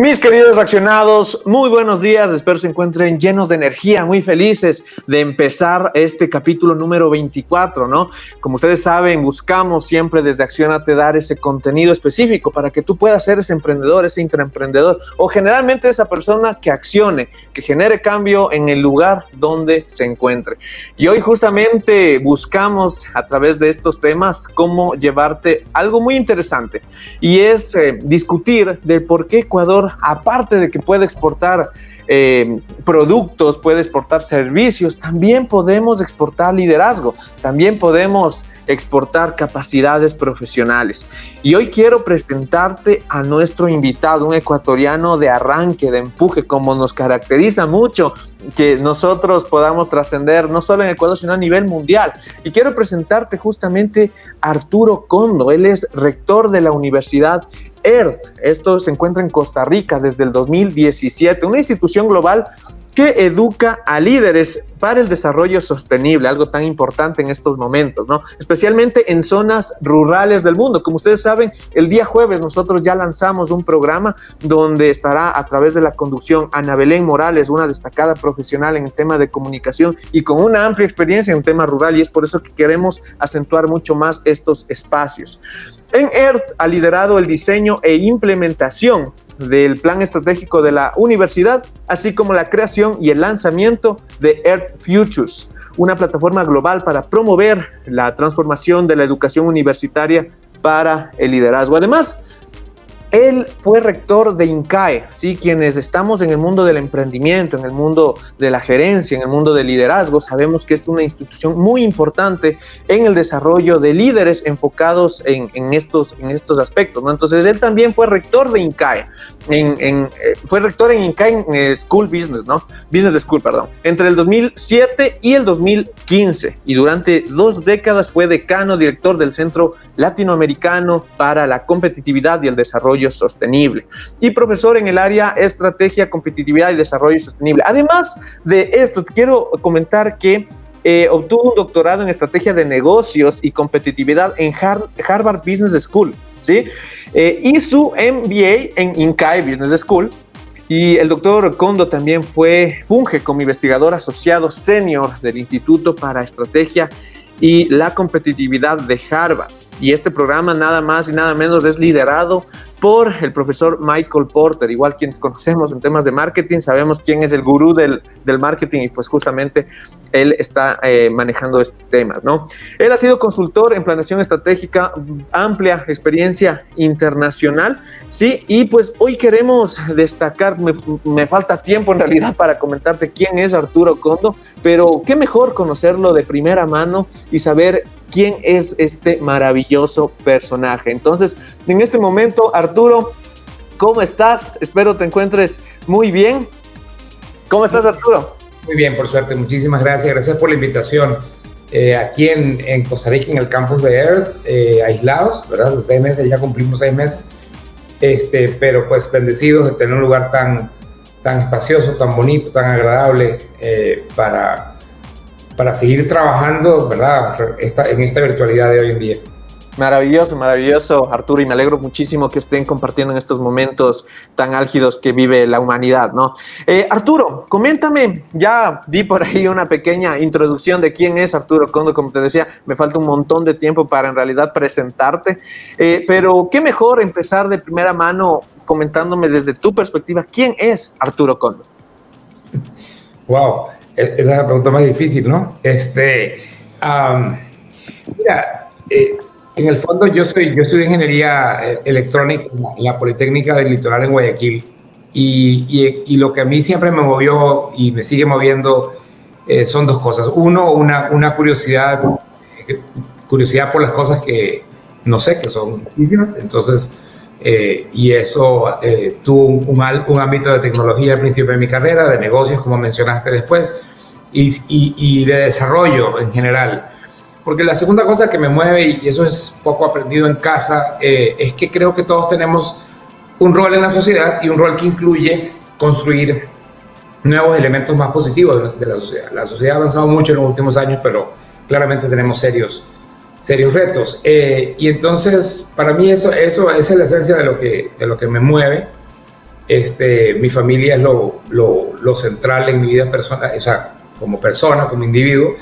Mis queridos accionados, muy buenos días, espero se encuentren llenos de energía, muy felices de empezar este capítulo número 24, ¿no? Como ustedes saben, buscamos siempre desde Accionate dar ese contenido específico para que tú puedas ser ese emprendedor, ese intraemprendedor o generalmente esa persona que accione, que genere cambio en el lugar donde se encuentre. Y hoy justamente buscamos a través de estos temas cómo llevarte algo muy interesante y es eh, discutir de por qué Ecuador aparte de que puede exportar eh, productos, puede exportar servicios, también podemos exportar liderazgo, también podemos exportar capacidades profesionales. Y hoy quiero presentarte a nuestro invitado, un ecuatoriano de arranque, de empuje, como nos caracteriza mucho que nosotros podamos trascender no solo en Ecuador, sino a nivel mundial. Y quiero presentarte justamente a Arturo Condo. Él es rector de la Universidad Earth. Esto se encuentra en Costa Rica desde el 2017, una institución global que educa a líderes para el desarrollo sostenible, algo tan importante en estos momentos, ¿no? Especialmente en zonas rurales del mundo. Como ustedes saben, el día jueves nosotros ya lanzamos un programa donde estará a través de la conducción Ana Belén Morales, una destacada profesional en el tema de comunicación y con una amplia experiencia en el tema rural y es por eso que queremos acentuar mucho más estos espacios. En EARTH ha liderado el diseño e implementación del plan estratégico de la universidad, así como la creación y el lanzamiento de Earth Futures, una plataforma global para promover la transformación de la educación universitaria para el liderazgo. Además, él fue rector de INCAE, ¿sí? quienes estamos en el mundo del emprendimiento, en el mundo de la gerencia, en el mundo del liderazgo, sabemos que es una institución muy importante en el desarrollo de líderes enfocados en, estos, en estos aspectos. ¿no? Entonces, él también fue rector de INCAE, en, eh, fue rector en INCAE en eh, School Business, ¿no? Business School, perdón, entre el 2007 y el 2015. Y durante dos décadas fue decano, director del Centro Latinoamericano para la Competitividad y el Desarrollo Sostenible y profesor en el área Estrategia, Competitividad y Desarrollo Sostenible. Además de esto, quiero comentar que eh, obtuvo un doctorado en Estrategia de Negocios y Competitividad en Harvard Business School, ¿sí? Eh, y su MBA en Incae Business School. Y el doctor Kondo también fue, funge como investigador asociado senior del Instituto para Estrategia y la Competitividad de Harvard. Y este programa nada más y nada menos es liderado por el profesor Michael Porter, igual quienes conocemos en temas de marketing, sabemos quién es el gurú del, marketing y pues justamente él está eh, manejando estos temas, ¿no? Él ha sido consultor en planeación estratégica, amplia experiencia internacional, ¿sí? Y pues hoy queremos destacar, me, me falta tiempo en realidad para comentarte quién es Arturo Condo, pero qué mejor conocerlo de primera mano y saber quién es este maravilloso personaje. Entonces, en este momento, Arturo, ¿cómo estás? Espero te encuentres muy bien. ¿Cómo estás, Arturo? Muy bien, por suerte. Muchísimas gracias. Gracias por la invitación. Eh, aquí en, Costa Rica, en el campus de Earth, eh, aislados, ¿verdad? De seis meses, ya cumplimos seis meses. Este, pero pues bendecidos de tener un lugar tan, tan espacioso, tan bonito, tan agradable eh, para para seguir trabajando, ¿verdad? en esta virtualidad de hoy en día. Maravilloso, maravilloso, Arturo, y me alegro muchísimo que estén compartiendo en estos momentos tan álgidos que vive la humanidad, ¿no? Eh, Arturo, coméntame, ya di por ahí una pequeña introducción de quién es Arturo Condo, como te decía, me falta un montón de tiempo para en realidad presentarte, eh, pero qué mejor empezar de primera mano comentándome desde tu perspectiva, ¿quién es Arturo Condo? Wow, esa es la pregunta más difícil, ¿no? Este, mira, eh, en el fondo yo soy, yo estudié ingeniería eh, electrónica en la Politécnica del Litoral en Guayaquil y, y, lo que a mí siempre me movió y me sigue moviendo eh, son dos cosas. Uno, una, una curiosidad, curiosidad por las cosas que no sé, que son entonces eh, y eso eh, tuvo un, un, ámbito de tecnología al principio de mi carrera, de negocios, como mencionaste después, y, de desarrollo en general. Porque la segunda cosa que me mueve, y eso es poco aprendido en casa, eh, es que creo que todos tenemos un rol en la sociedad y un rol que incluye construir nuevos elementos más positivos de la sociedad. La sociedad ha avanzado mucho en los últimos años, pero claramente tenemos serios, serios retos. Eh, y entonces, para mí eso, eso esa es la esencia de lo que, de lo que me mueve. Este, mi familia es lo, lo, lo central en mi vida personal, o sea, como persona, como individuo.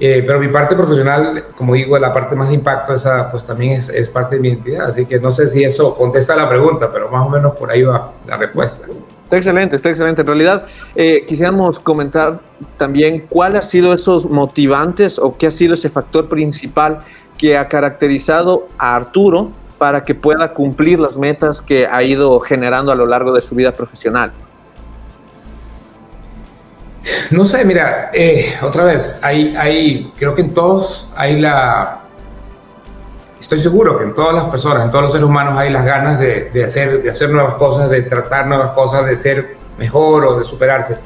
Eh, pero mi parte profesional, como digo, la parte más de impacto, esa pues también es, es, parte de mi identidad. Así que no sé si eso contesta la pregunta, pero más o menos por ahí va la respuesta. Está excelente, está excelente. En realidad, eh, quisiéramos comentar también cuáles han sido esos motivantes o qué ha sido ese factor principal que ha caracterizado a Arturo para que pueda cumplir las metas que ha ido generando a lo largo de su vida profesional. No sé, mira, eh, otra vez, hay, hay, creo que en todos hay la, estoy seguro que en todas las personas, en todos los seres humanos hay las ganas de, hacer, de hacer nuevas cosas, de tratar nuevas cosas, de ser mejor o de superarse.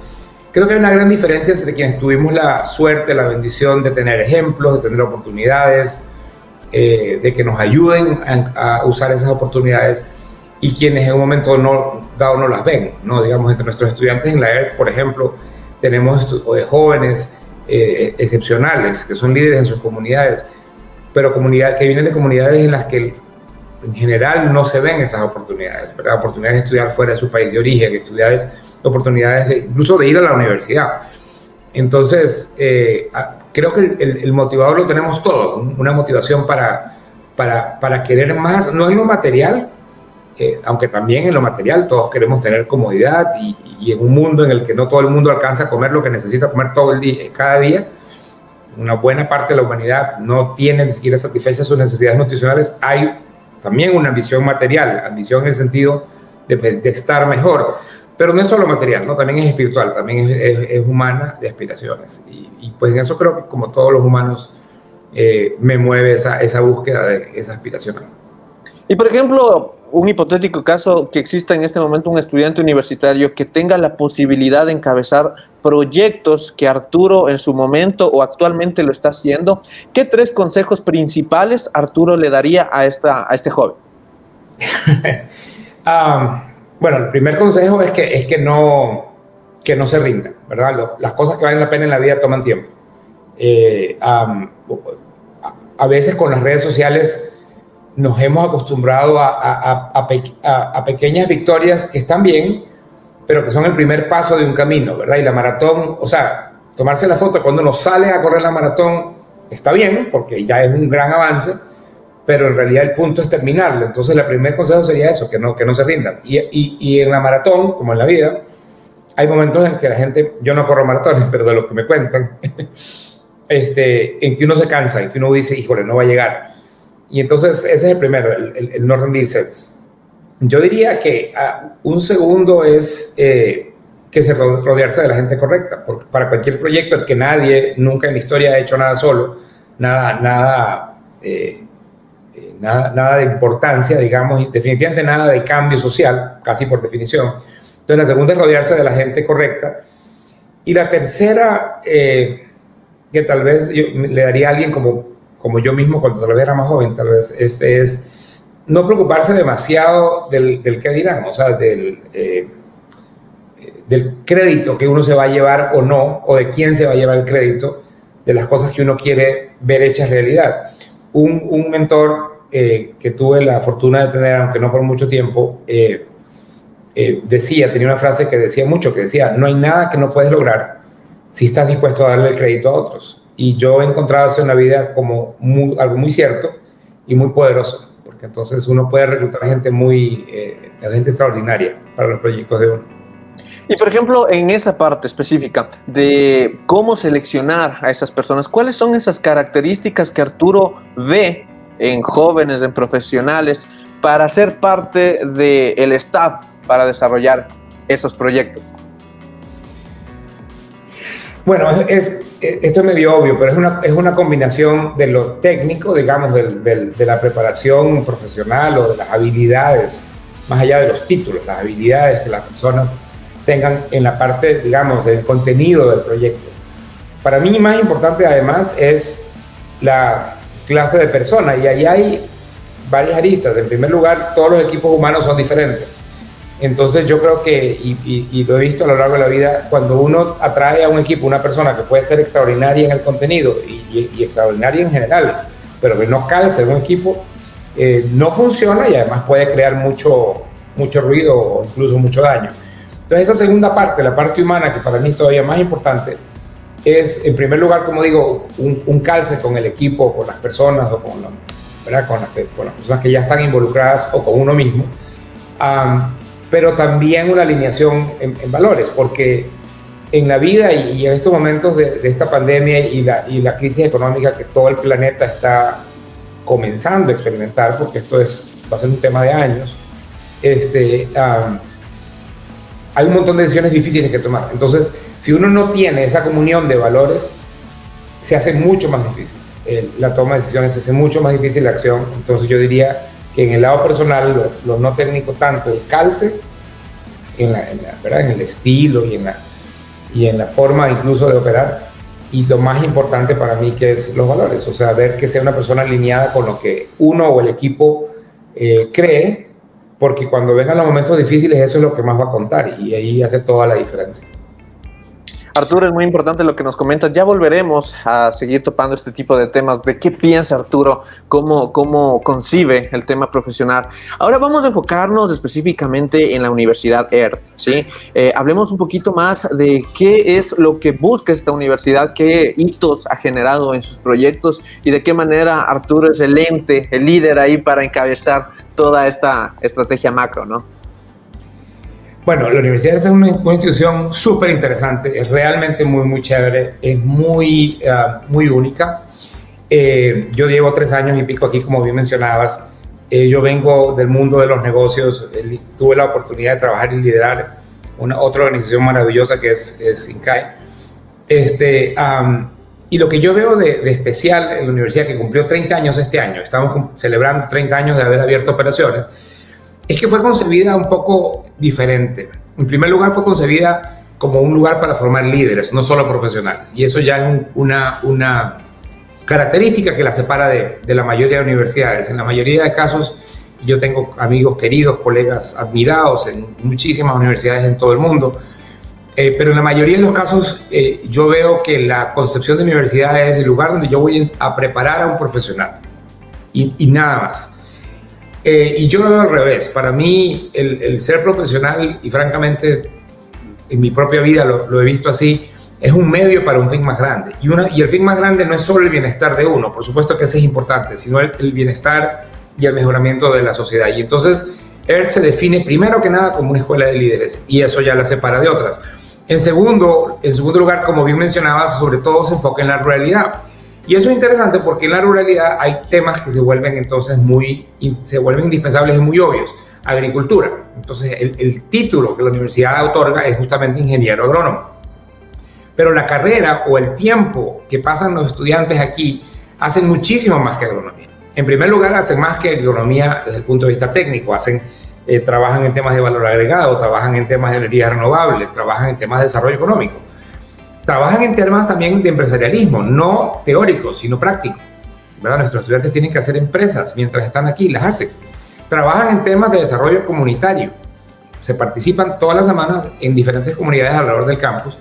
Creo que hay una gran diferencia entre quienes tuvimos la suerte, la bendición de tener ejemplos, de tener oportunidades, eh, de que nos ayuden a, usar esas oportunidades y quienes en un momento no, dado no las ven. ¿no? Digamos, entre nuestros estudiantes en la ERTH, por ejemplo, tenemos jóvenes eh, excepcionales que son líderes en sus comunidades, pero comunidades que vienen de comunidades en las que en general no se ven esas oportunidades, ¿verdad? oportunidades de estudiar fuera de su país de origen, estudiades, oportunidades de, incluso de ir a la universidad. Entonces, eh, creo que el, el, motivador lo tenemos todos, una motivación para, para, para querer más, no en lo material, aunque también en lo material todos queremos tener comodidad y, en un mundo en el que no todo el mundo alcanza a comer lo que necesita comer todo el día, cada día, una buena parte de la humanidad no tiene ni siquiera satisfechas sus necesidades nutricionales, hay también una ambición material, ambición en el sentido de, estar mejor. Pero no es solo material, ¿no? también es espiritual, también es, humana de aspiraciones. Y, pues en eso creo que como todos los humanos eh, me mueve esa, esa búsqueda de esa aspiración. Y por ejemplo, un hipotético caso que exista en este momento un estudiante universitario que tenga la posibilidad de encabezar proyectos que Arturo en su momento o actualmente lo está haciendo, ¿qué tres consejos principales Arturo le daría a, esta, a este joven? um, bueno, el primer consejo es que, es que, no, que no se rinda, ¿verdad? las cosas que valen la pena en la vida toman tiempo. Eh, a veces con las redes sociales nos hemos acostumbrado a, a, pequeñas victorias que están bien, pero que son el primer paso de un camino, ¿verdad? Y la maratón, o sea, tomarse la foto cuando uno sale a correr la maratón está bien, porque ya es un gran avance, pero en realidad el punto es terminarlo. Entonces, el primer consejo sería eso, que no, que no se rindan. Y, y, y en la maratón, como en la vida, hay momentos en que la gente, yo no corro maratones, pero de lo que me cuentan, este, en que uno se cansa, en que uno dice, híjole, no va a llegar y entonces ese es el primero, el, no rendirse. Yo diría que uh, un segundo es eh, que se rodearse de la gente correcta, porque para cualquier proyecto el que nadie nunca en la historia ha hecho nada solo, nada, nada, eh, eh, nada, de importancia, digamos, definitivamente nada de cambio social, casi por definición. Entonces la segunda es rodearse de la gente correcta. Y la tercera, que tal vez yo le daría a alguien como como yo mismo cuando tal vez era más joven, tal vez, este es no preocuparse demasiado del, del que dirán, o sea, del, eh, del crédito que uno se va a llevar o no, o de quién se va a llevar el crédito de las cosas que uno quiere ver hechas realidad. Un, un mentor eh, que tuve la fortuna de tener, aunque no por mucho tiempo, eh, decía, tenía una frase que decía mucho, que decía, no hay nada que no puedes lograr si estás dispuesto a darle el crédito a otros. Y yo he encontrado eso en la vida como algo muy cierto y muy poderoso, porque entonces uno puede reclutar gente muy, eh, gente extraordinaria para los proyectos de uno. Y por ejemplo, en esa parte específica de cómo seleccionar a esas personas, ¿cuáles son esas características que Arturo ve en jóvenes, en profesionales, para ser parte del staff para desarrollar esos proyectos? Bueno, es, esto es medio obvio, pero es una, es una combinación de lo técnico, digamos, de, de la preparación profesional o de las habilidades, más allá de los títulos, las habilidades que las personas tengan en la parte, digamos, del contenido del proyecto. Para mí más importante además es la clase de persona y ahí hay varias aristas. En primer lugar, todos los equipos humanos son diferentes. Entonces yo creo que, y, lo he visto a lo largo de la vida, cuando uno atrae a un equipo, una persona que puede ser extraordinaria en el contenido y, extraordinaria en general, pero que no calce en un equipo, eh, no funciona y además puede crear mucho, mucho ruido o incluso mucho daño. Entonces esa segunda parte, la parte humana, que para mí es todavía más importante, es en primer lugar, como digo, un, calce con el equipo, con las personas o con, con, las, con, las, personas que ya están involucradas o con uno mismo pero también una alineación en, valores, porque en la vida y, en estos momentos de, esta pandemia y la, y la, crisis económica que todo el planeta está comenzando a experimentar, porque esto es, va a ser un tema de años, este, hay un montón de decisiones difíciles que tomar. Entonces, si uno no tiene esa comunión de valores, se hace mucho más difícil. la toma de decisiones se hace mucho más difícil la acción. Entonces, yo diría en el lado personal, lo, no técnico tanto, el calce, en, la, ¿verdad? en el estilo y en, la, y en la forma incluso de operar, y lo más importante para mí que es los valores, o sea, ver que sea una persona alineada con lo que uno o el equipo eh, cree, porque cuando vengan los momentos difíciles eso es lo que más va a contar y ahí hace toda la diferencia. Arturo, es muy importante lo que nos comentas. Ya volveremos a seguir topando este tipo de temas. ¿De qué piensa Arturo? ¿Cómo, cómo concibe el tema profesional? Ahora vamos a enfocarnos específicamente en la Universidad EARTH. ¿sí? Eh, hablemos un poquito más de qué es lo que busca esta universidad, qué hitos ha generado en sus proyectos y de qué manera Arturo es el ente, el líder ahí para encabezar toda esta estrategia macro, ¿no? Bueno, la universidad es una, institución súper interesante, es realmente muy, muy chévere, es muy, ah, muy única. Eh, yo llevo tres años y pico aquí, como bien mencionabas. Eh, yo vengo del mundo de los negocios, eh, tuve la oportunidad de trabajar y liderar una otra organización maravillosa que es, es Incai. Este, y lo que yo veo de, de, especial en la universidad, que cumplió 30 años este año, estamos celebrando 30 años de haber abierto operaciones, es que fue concebida un poco diferente. En primer lugar, fue concebida como un lugar para formar líderes, no solo profesionales. Y eso ya es una, una característica que la separa de, de, la mayoría de universidades. En la mayoría de casos, yo tengo amigos queridos, colegas admirados en muchísimas universidades en todo el mundo. Eh, pero en la mayoría de los casos eh, yo veo que la concepción de universidad es el lugar donde yo voy a preparar a un profesional y, y nada más. Eh, y yo lo veo al revés. Para mí, el, ser profesional, y francamente, en mi propia vida lo, he visto así, es un medio para un fin más grande. Y, una, y el fin más grande no es solo el bienestar de uno, por supuesto que ese es importante, sino el, bienestar y el mejoramiento de la sociedad. Y entonces, ERT se define primero que nada como una escuela de líderes, y eso ya la separa de otras. En segundo, en segundo lugar, como bien mencionabas, sobre todo se enfoca en la realidad. Y eso es interesante porque en la ruralidad hay temas que se vuelven entonces muy, se vuelven indispensables y muy obvios. Agricultura. Entonces el, título que la universidad otorga es justamente ingeniero agrónomo. Pero la carrera o el tiempo que pasan los estudiantes aquí hacen muchísimo más que agronomía. En primer lugar, hacen más que agronomía desde el punto de vista técnico. Hacen, eh, trabajan en temas de valor agregado, trabajan en temas de energías renovables, trabajan en temas de desarrollo económico trabajan en temas también de empresarialismo, no teórico, sino práctico. ¿verdad? Nuestros estudiantes tienen que hacer empresas mientras están aquí, las hacen. Trabajan en temas de desarrollo comunitario. Se participan todas las semanas en diferentes comunidades alrededor del campus.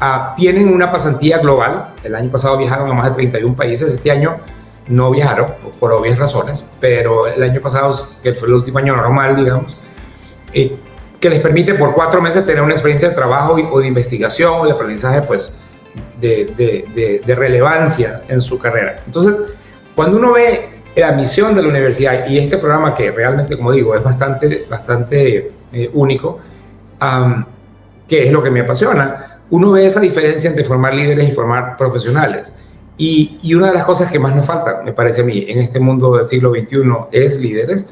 Ah, tienen una pasantía global. El año pasado viajaron a más de 31 países. Este año no viajaron por obvias razones, pero el año pasado, que fue el último año normal, digamos, eh, que les permite por cuatro meses tener una experiencia de trabajo o de investigación o de aprendizaje, pues, de, relevancia en su carrera. Entonces, cuando uno ve la misión de la universidad y este programa que realmente, como digo, es bastante, bastante eh, único, que es lo que me apasiona, uno ve esa diferencia entre formar líderes y formar profesionales. Y, y, una de las cosas que más nos falta, me parece a mí, en este mundo del siglo XXI es líderes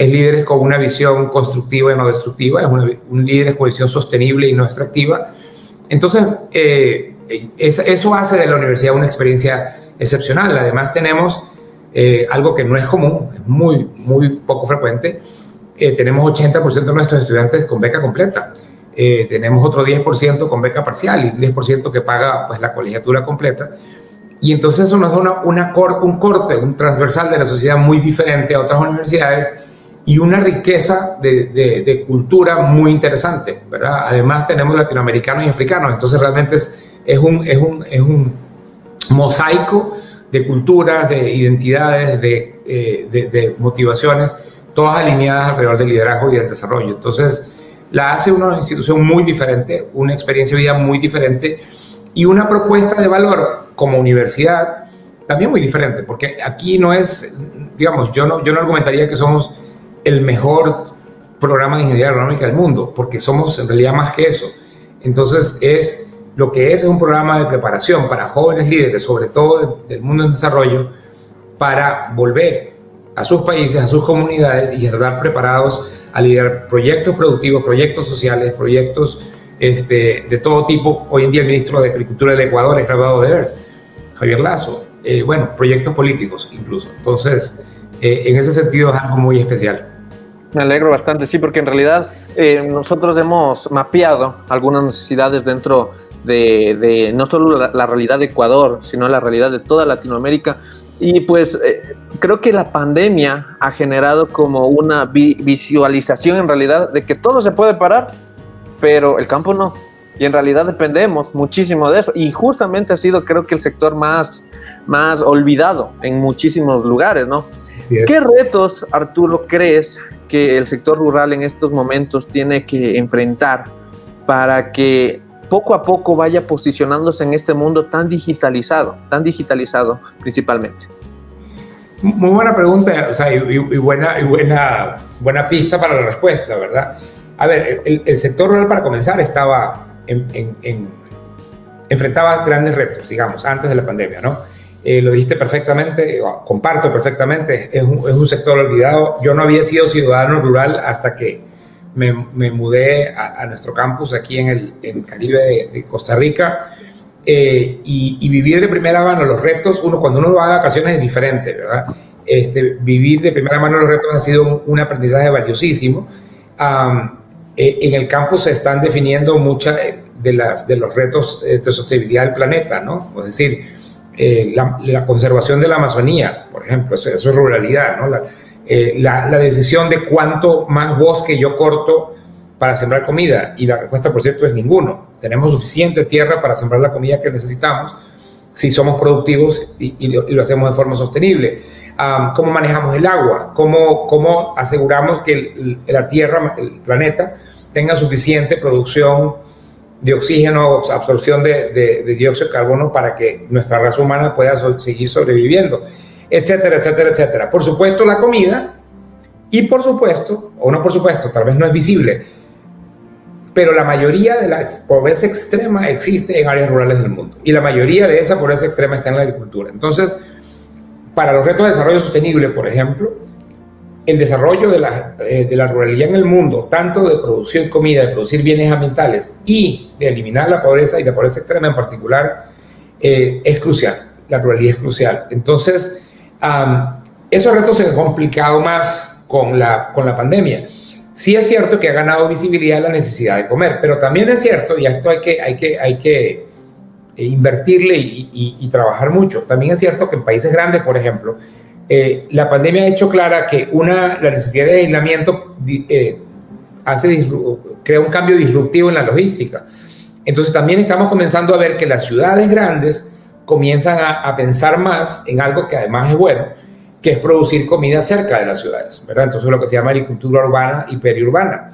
es líderes con una visión constructiva y no destructiva, es un líder con visión sostenible y no extractiva. Entonces, eh, eso hace de la universidad una experiencia excepcional. Además, tenemos eh, algo que no es común, es muy, muy poco frecuente. Eh, tenemos 80% de nuestros estudiantes con beca completa. eh, tenemos otro 10% con beca parcial y 10% que paga pues, la colegiatura completa. Y entonces eso nos da una, una un corte, un transversal de la sociedad muy diferente a otras universidades y una riqueza de, de, cultura muy interesante, ¿verdad? Además tenemos latinoamericanos y africanos, entonces realmente es, es, un, es, un, es un mosaico de culturas, de identidades, de, eh, de, de, motivaciones, todas alineadas alrededor del liderazgo y del desarrollo. Entonces, la hace una institución muy diferente, una experiencia de vida muy diferente y una propuesta de valor como universidad también muy diferente, porque aquí no es, digamos, yo no, yo no argumentaría que somos el mejor programa de ingeniería agronómica del mundo, porque somos en realidad más que eso. Entonces, es lo que es, es un programa de preparación para jóvenes líderes, sobre todo del mundo en desarrollo, para volver a sus países, a sus comunidades y estar preparados a liderar proyectos productivos, proyectos sociales, proyectos este, de todo tipo. Hoy en día el ministro de Agricultura del Ecuador es graduado de EARTH, Javier Lazo. Eh, bueno, proyectos políticos incluso. Entonces, eh, en ese sentido es algo muy especial. Me alegro bastante, sí, porque en realidad eh, nosotros hemos mapeado algunas necesidades dentro de, no solo la, realidad de Ecuador, sino la realidad de toda Latinoamérica. Y pues eh, creo que la pandemia ha generado como una visualización en realidad de que todo se puede parar, pero el campo no. Y en realidad dependemos muchísimo de eso. Y justamente ha sido creo que el sector más, más olvidado en muchísimos lugares, ¿no? ¿Qué retos, Arturo, crees que el sector rural en estos momentos tiene que enfrentar para que poco a poco vaya posicionándose en este mundo tan digitalizado, tan digitalizado principalmente? Muy buena pregunta, o sea, y, buena, y buena, buena pista para la respuesta, ¿verdad? A ver, el, sector rural para comenzar estaba en, enfrentaba grandes retos, digamos, antes de la pandemia, ¿no? Eh, lo dijiste perfectamente, comparto perfectamente, es un, es un sector olvidado. Yo no había sido ciudadano rural hasta que me, mudé a, nuestro campus aquí en el, Caribe de, Costa Rica eh, y, vivir de primera mano los retos, uno cuando uno va a vacaciones es diferente, ¿verdad? Este, vivir de primera mano los retos ha sido un, aprendizaje valiosísimo. Eh, en el campus se están definiendo muchas de, las, de los retos de sostenibilidad del planeta, ¿no? Es decir, eh, la, conservación de la Amazonía, por ejemplo, eso, es ruralidad, ¿no? Eh, la, decisión de cuánto más bosque yo corto para sembrar comida. Y la respuesta, por cierto, es ninguno. Tenemos suficiente tierra para sembrar la comida que necesitamos si somos productivos y, lo, hacemos de forma sostenible. ¿Cómo manejamos el agua? ¿Cómo, cómo aseguramos que la Tierra, el planeta, tenga suficiente producción de oxígeno, absorción de, dióxido de carbono para que nuestra raza humana pueda seguir sobreviviendo? etcétera, etcétera, etcétera. Por supuesto, la comida y por supuesto, o no por supuesto, tal vez no es visible, pero la mayoría de la pobreza extrema existe en áreas rurales del mundo y la mayoría de esa pobreza extrema está en la agricultura. Entonces, para los retos de desarrollo sostenible, por ejemplo, el desarrollo de la, eh, de la ruralidad en el mundo, tanto de producir comida, de producir bienes ambientales y de eliminar la pobreza y la pobreza extrema en particular, eh, es crucial. La ruralidad es crucial. Entonces, esos retos se han complicado más con la, con la pandemia. Sí es cierto que ha ganado visibilidad la necesidad de comer, pero también es cierto, y a esto hay que, hay que, hay que eh, invertirle y, trabajar mucho, también es cierto que en países grandes, por ejemplo, eh, la pandemia ha hecho clara que una, la necesidad de aislamiento eh, hace, crea un cambio disruptivo en la logística. Entonces también estamos comenzando a ver que las ciudades grandes comienzan a, pensar más en algo que además es bueno, que es producir comida cerca de las ciudades, ¿verdad? Entonces lo que se llama agricultura urbana y periurbana.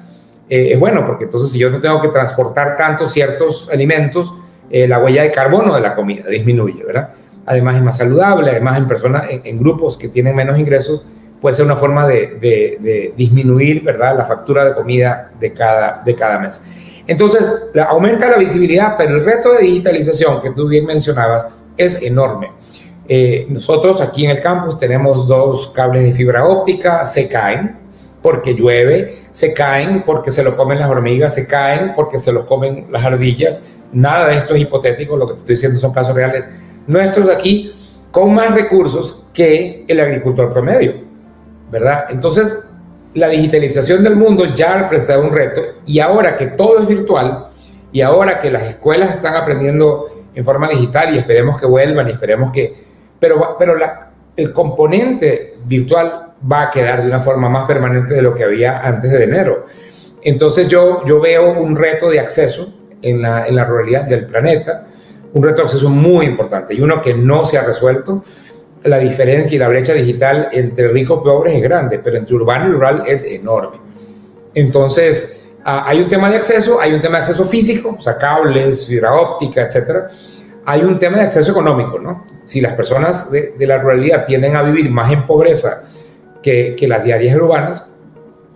Eh, es bueno porque entonces si yo no tengo que transportar tantos ciertos alimentos, la huella de carbono de la comida disminuye, ¿verdad? Además es más saludable, además en personas, en, grupos que tienen menos ingresos, puede ser una forma de, de, disminuir, ¿verdad? La factura de comida de cada, de cada mes. Entonces, aumenta la visibilidad, pero el reto de digitalización que tú bien mencionabas es enorme. Eh, nosotros aquí en el campus tenemos dos cables de fibra óptica, se caen porque llueve, se caen porque se lo comen las hormigas, se caen porque se lo comen las ardillas. Nada de esto es hipotético, lo que te estoy diciendo son casos reales nuestros aquí con más recursos que el agricultor promedio, ¿verdad? Entonces, la digitalización del mundo ya representaba un reto y ahora que todo es virtual y ahora que las escuelas están aprendiendo en forma digital y esperemos que vuelvan y esperemos que... Pero, pero la, el componente virtual va a quedar de una forma más permanente de lo que había antes de enero. Entonces yo, yo veo un reto de acceso en la, en la ruralidad del planeta, un reto de acceso muy importante y uno que no se ha resuelto la diferencia y la brecha digital entre ricos y pobres es grande, pero entre urbano y rural es enorme. Entonces, ah, hay un tema de acceso, hay un tema de acceso físico, o sea, cables, fibra óptica, etcétera. Hay un tema de acceso económico, ¿no? Si las personas de, la ruralidad tienden a vivir más en pobreza que, que las diarias urbanas,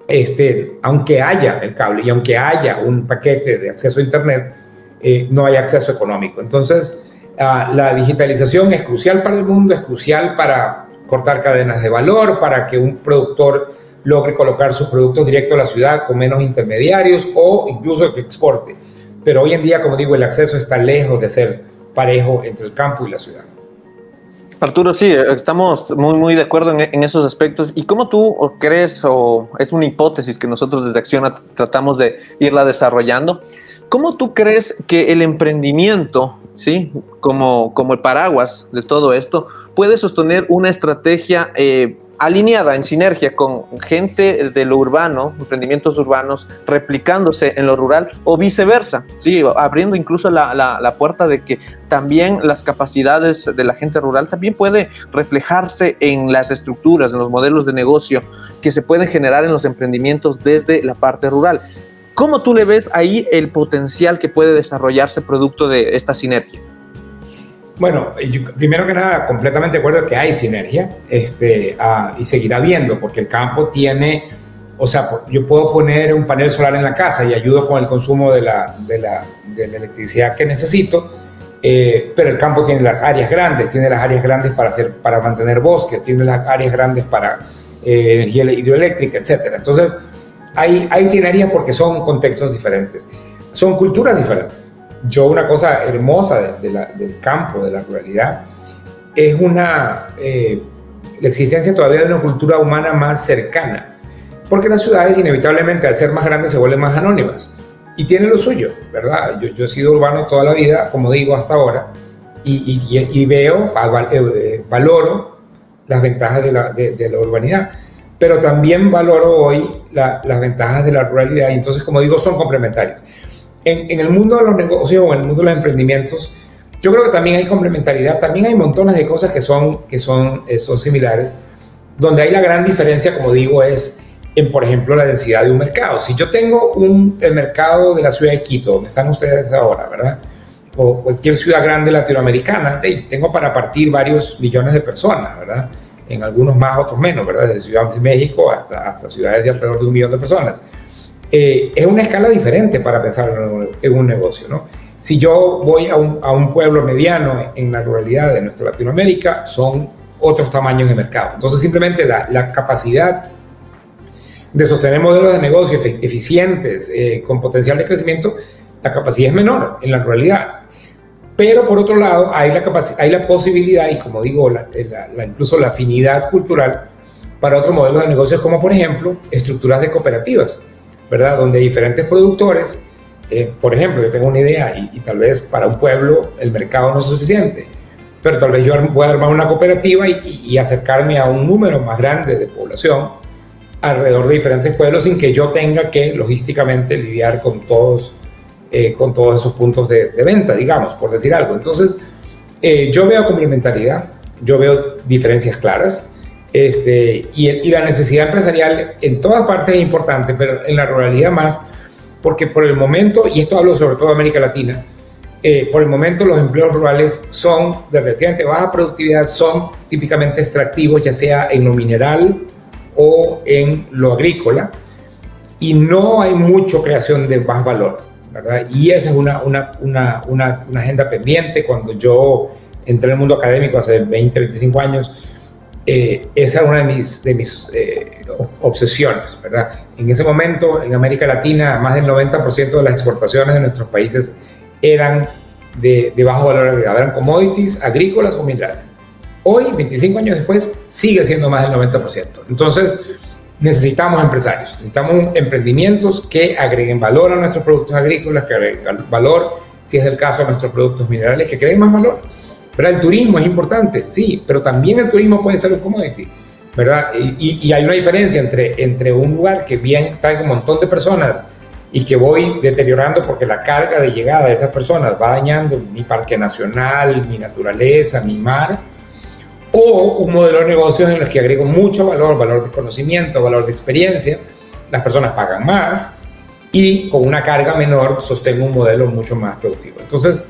este, aunque haya el cable y aunque haya un paquete de acceso a Internet, eh, no hay acceso económico. Entonces, la digitalización es crucial para el mundo, es crucial para cortar cadenas de valor, para que un productor logre colocar sus productos directo a la ciudad con menos intermediarios o incluso que exporte. Pero hoy en día, como digo, el acceso está lejos de ser parejo entre el campo y la ciudad. Arturo, sí, estamos muy, muy de acuerdo en, esos aspectos. ¿Y cómo tú crees, o es una hipótesis que nosotros desde Acción tratamos de irla desarrollando, cómo tú crees que el emprendimiento ¿sí? Como, como el paraguas de todo esto, puede sostener una estrategia eh, alineada en sinergia con gente de lo urbano, emprendimientos urbanos, replicándose en lo rural o viceversa, ¿sí? abriendo incluso la, la, puerta de que también las capacidades de la gente rural también puede reflejarse en las estructuras, en los modelos de negocio que se pueden generar en los emprendimientos desde la parte rural. ¿Cómo tú le ves ahí el potencial que puede desarrollarse producto de esta sinergia? Bueno, primero que nada, completamente de acuerdo que hay sinergia este, ah, y seguirá habiendo, porque el campo tiene, o sea, yo puedo poner un panel solar en la casa y ayudo con el consumo de la, de la, de la electricidad que necesito, eh, pero el campo tiene las áreas grandes, tiene las áreas grandes para, hacer, para mantener bosques, tiene las áreas grandes para eh, energía hidroeléctrica, etc. Entonces, hay sinergias porque son contextos diferentes, son culturas diferentes. Yo una cosa hermosa del campo, de la ruralidad, es una, eh, la existencia todavía de una cultura humana más cercana, porque las ciudades inevitablemente al ser más grandes se vuelven más anónimas y tiene lo suyo, ¿verdad? Yo, yo he sido urbano toda la vida, como digo hasta ahora, y, y, veo, eh, valoro las ventajas de la, de la urbanidad pero también valoro hoy las ventajas de la ruralidad y entonces, como digo, son complementarios. En, el mundo de los negocios o en el mundo de los emprendimientos, yo creo que también hay complementariedad, también hay montones de cosas que son, que son, eh, son similares, donde hay la gran diferencia, como digo, es en, por ejemplo, la densidad de un mercado. Si yo tengo un, el mercado de la ciudad de Quito, donde están ustedes ahora, ¿verdad? O cualquier ciudad grande latinoamericana, tengo para partir varios millones de personas, ¿verdad? En algunos más, otros menos, ¿verdad? Desde Ciudad de México hasta, hasta ciudades de alrededor de un millón de personas. Eh, es una escala diferente para pensar en un, negocio, ¿no? Si yo voy a un, a un, pueblo mediano en la ruralidad de nuestra Latinoamérica, son otros tamaños de mercado. Entonces, simplemente la, la capacidad de sostener modelos de negocio eficientes, eh, con potencial de crecimiento, la capacidad es menor en la ruralidad. Pero por otro lado, hay la, hay la posibilidad y como digo, la, incluso la afinidad cultural para otros modelos de negocios como por ejemplo estructuras de cooperativas, ¿verdad? Donde diferentes productores, eh, por ejemplo, yo tengo una idea y, tal vez para un pueblo el mercado no es suficiente, pero tal vez yo pueda armar una cooperativa y, y acercarme a un número más grande de población alrededor de diferentes pueblos sin que yo tenga que logísticamente lidiar con todos eh, con todos esos puntos de, venta, digamos, por decir algo. Entonces, eh, yo veo complementariedad, yo veo diferencias claras, este, y, la necesidad empresarial en todas partes es importante, pero en la ruralidad más, porque por el momento, y esto hablo sobre todo de América Latina, eh, por el momento los empleos rurales son de relativamente baja productividad, son típicamente extractivos, ya sea en lo mineral o en lo agrícola, y no hay mucho creación de más valor. Y esa es una, una, una, una, agenda pendiente. Cuando yo entré en el mundo académico hace 20, 25 años, eh, esa era una de mis, de mis eh, obsesiones, ¿verdad? En ese momento, en América Latina, más del 90% de las exportaciones de nuestros países eran de, de bajo valor agregado, eran commodities agrícolas o minerales. Hoy, 25 años después, sigue siendo más del 90%. Entonces, necesitamos empresarios, necesitamos emprendimientos que agreguen valor a nuestros productos agrícolas, que agreguen valor, si es el caso, a nuestros productos minerales, que creen más valor. Pero el turismo es importante, sí, pero también el turismo puede ser un commodity, ¿verdad? Y, hay una diferencia entre, entre un lugar que bien trae un montón de personas y que voy deteriorando porque la carga de llegada de esas personas va dañando mi parque nacional, mi naturaleza, mi mar, o un modelo de negocios en el que agrego mucho valor, valor de conocimiento, valor de experiencia, las personas pagan más y con una carga menor sostengo un modelo mucho más productivo. Entonces,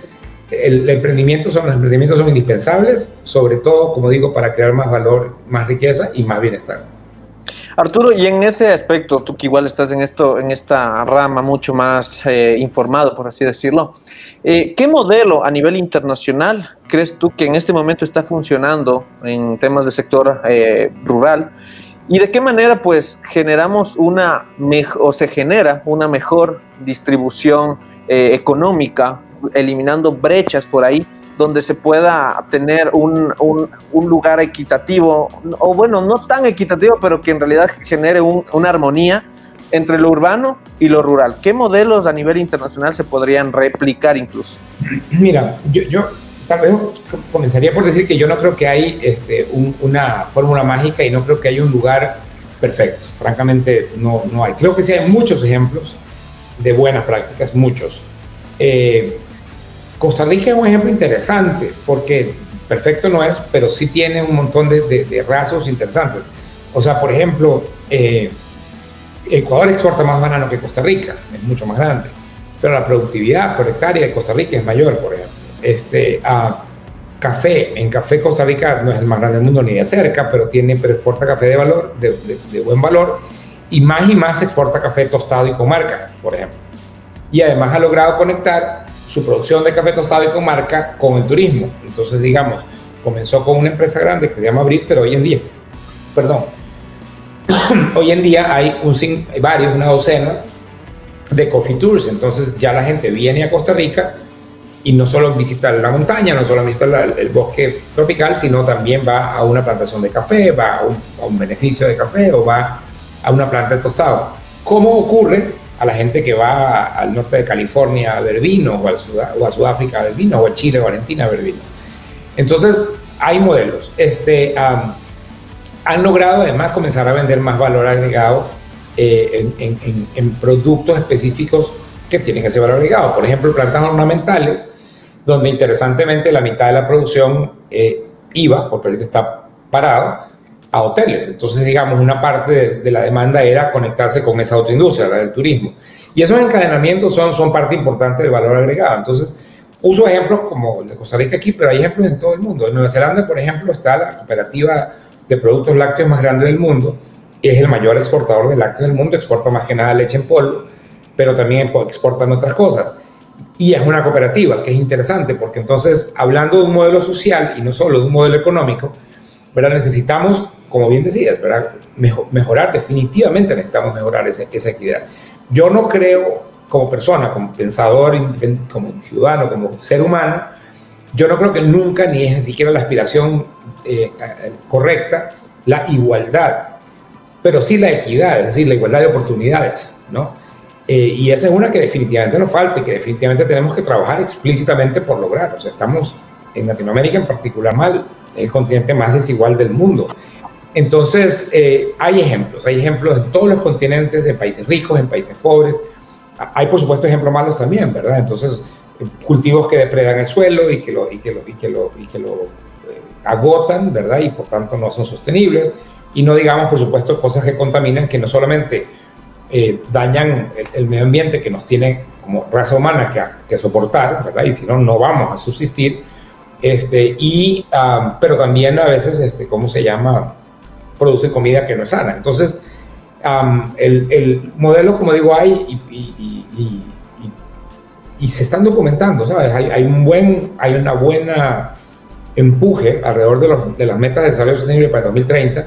el, emprendimiento son, los emprendimientos son indispensables, sobre todo, como digo, para crear más valor, más riqueza y más bienestar. Arturo, y en ese aspecto, tú que igual estás en esto, en esta rama mucho más eh, informado, por así decirlo, eh, ¿qué modelo a nivel internacional crees tú que en este momento está funcionando en temas de sector eh, rural? ¿Y de qué manera pues generamos una o se genera una mejor distribución económica, eliminando brechas por ahí donde se pueda tener un, un, lugar equitativo, o bueno, no tan equitativo, pero que en realidad genere una armonía entre lo urbano y lo rural. ¿Qué modelos a nivel internacional se podrían replicar incluso? Mira, yo, yo tal vez comenzaría por decir que yo no creo que hay este, una fórmula mágica y no creo que haya un lugar perfecto. Francamente, no, no hay. Creo que sí hay muchos ejemplos de buenas prácticas, muchos. Eh, Costa Rica es un ejemplo interesante porque perfecto no es, pero sí tiene un montón de, de, rasgos interesantes. O sea, por ejemplo, eh, Ecuador exporta más banano que Costa Rica, es mucho más grande, pero la productividad por hectárea de Costa Rica es mayor, por ejemplo. Este, café, en café Costa Rica no es el más grande del mundo ni de cerca, pero, tiene, pero exporta café de valor, de, de buen valor, y más y más exporta café tostado y con marca, por ejemplo. Y además ha logrado conectar su producción de café tostado y con marca con el turismo. Entonces, digamos, comenzó con una empresa grande que se llama Brit, pero hoy en día, perdón, hoy en día hay, un, varios, una docena de coffee tours. Entonces ya la gente viene a Costa Rica y no solo visita la montaña, no solo visita el bosque tropical, sino también va a una plantación de café, va a un, a un beneficio de café o va a una planta de tostado. ¿Cómo ocurre? A la gente que va al norte de California a ver vino, o, o a Sudáfrica a ver vino, o a Chile o Argentina a ver vino. Entonces, hay modelos. Este, han logrado además comenzar a vender más valor agregado eh, en, productos específicos que tienen ese valor agregado. Por ejemplo, plantas ornamentales, donde interesantemente la mitad de la producción eh, iba, porque ahorita está parado, a hoteles. Entonces, digamos, una parte de, la demanda era conectarse con esa otra industria, la del turismo. Y esos encadenamientos son, son parte importante del valor agregado. Entonces, uso ejemplos como el de Costa Rica aquí, pero hay ejemplos en todo el mundo. En Nueva Zelanda, por ejemplo, está la cooperativa de productos lácteos más grande del mundo. Es el mayor exportador de lácteos del mundo, exporta más que nada leche en polvo, pero también exportan otras cosas. Y es una cooperativa, que es interesante, porque entonces, hablando de un modelo social y no solo de un modelo económico, ¿verdad? necesitamos como bien decías, ¿verdad? mejorar, definitivamente necesitamos mejorar esa, esa equidad. Yo no creo, como persona, como pensador, como ciudadano, como ser humano, yo no creo que nunca, ni es siquiera la aspiración eh, correcta, la igualdad, pero sí la equidad, es decir, la igualdad de oportunidades, ¿no? Eh, y esa es una que definitivamente nos falta y que definitivamente tenemos que trabajar explícitamente por lograr. O sea, estamos en Latinoamérica en particular mal, el continente más desigual del mundo. Entonces, eh, hay ejemplos, hay ejemplos en todos los continentes, en países ricos, en países pobres. Hay, por supuesto, ejemplos malos también, ¿verdad? Entonces, eh, cultivos que depredan el suelo y que lo, y que lo, y que lo, y que lo eh, agotan, ¿verdad? Y por tanto no son sostenibles. Y no digamos, por supuesto, cosas que contaminan, que no solamente dañan el, medio ambiente que nos tiene como raza humana que, que soportar, ¿verdad? Y si no, no vamos a subsistir. Este, y, ah, pero también a veces, este, ¿cómo se llama? Produce comida que no es sana. Entonces, el, modelo, como digo, hay y, se están documentando, ¿sabes? Hay, un buen, hay una buena empuje alrededor de, las metas de desarrollo sostenible para 2030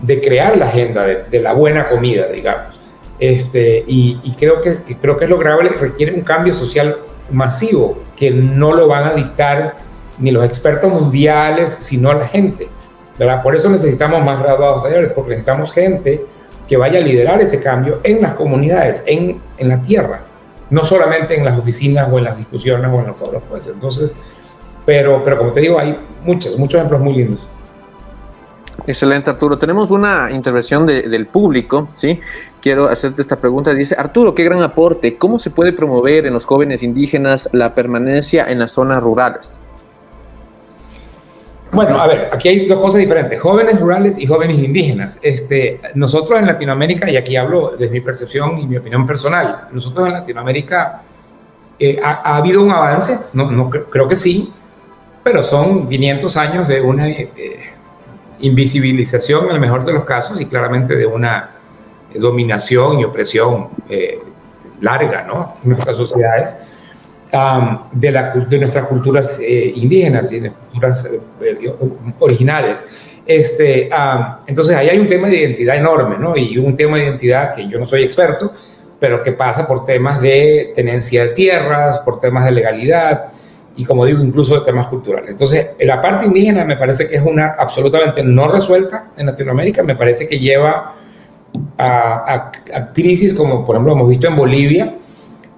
de crear la agenda de, la buena comida, digamos. Este, y, creo, que, creo que es lograble, requiere un cambio social masivo que no lo van a dictar ni los expertos mundiales, sino la gente. Por eso necesitamos más graduados talleres, porque necesitamos gente que vaya a liderar ese cambio en las comunidades, en, en la tierra, no solamente en las oficinas o en las discusiones o en los foros. Pues. Entonces, pero, pero como te digo, hay muchos, muchos ejemplos muy lindos. Excelente, Arturo. Tenemos una intervención del público, ¿sí? Quiero hacerte esta pregunta. Dice, Arturo, qué gran aporte. ¿Cómo se puede promover en los jóvenes indígenas la permanencia en las zonas rurales? Bueno, a ver, aquí hay dos cosas diferentes, jóvenes rurales y jóvenes indígenas. Este, nosotros en Latinoamérica, y aquí hablo desde mi percepción y mi opinión personal, nosotros en Latinoamérica eh, ha, habido un avance, no, no creo que sí, pero son 500 años de una eh, invisibilización en el mejor de los casos y claramente de una dominación y opresión eh, larga, ¿no? En nuestras sociedades de, nuestras culturas eh, indígenas y de culturas eh, originales. Este, entonces ahí hay un tema de identidad enorme, ¿no? Y un tema de identidad que yo no soy experto, pero que pasa por temas de tenencia de tierras, por temas de legalidad y como digo, incluso de temas culturales. Entonces, la parte indígena me parece que es una absolutamente no resuelta en Latinoamérica, me parece que lleva a, a crisis como por ejemplo hemos visto en Bolivia,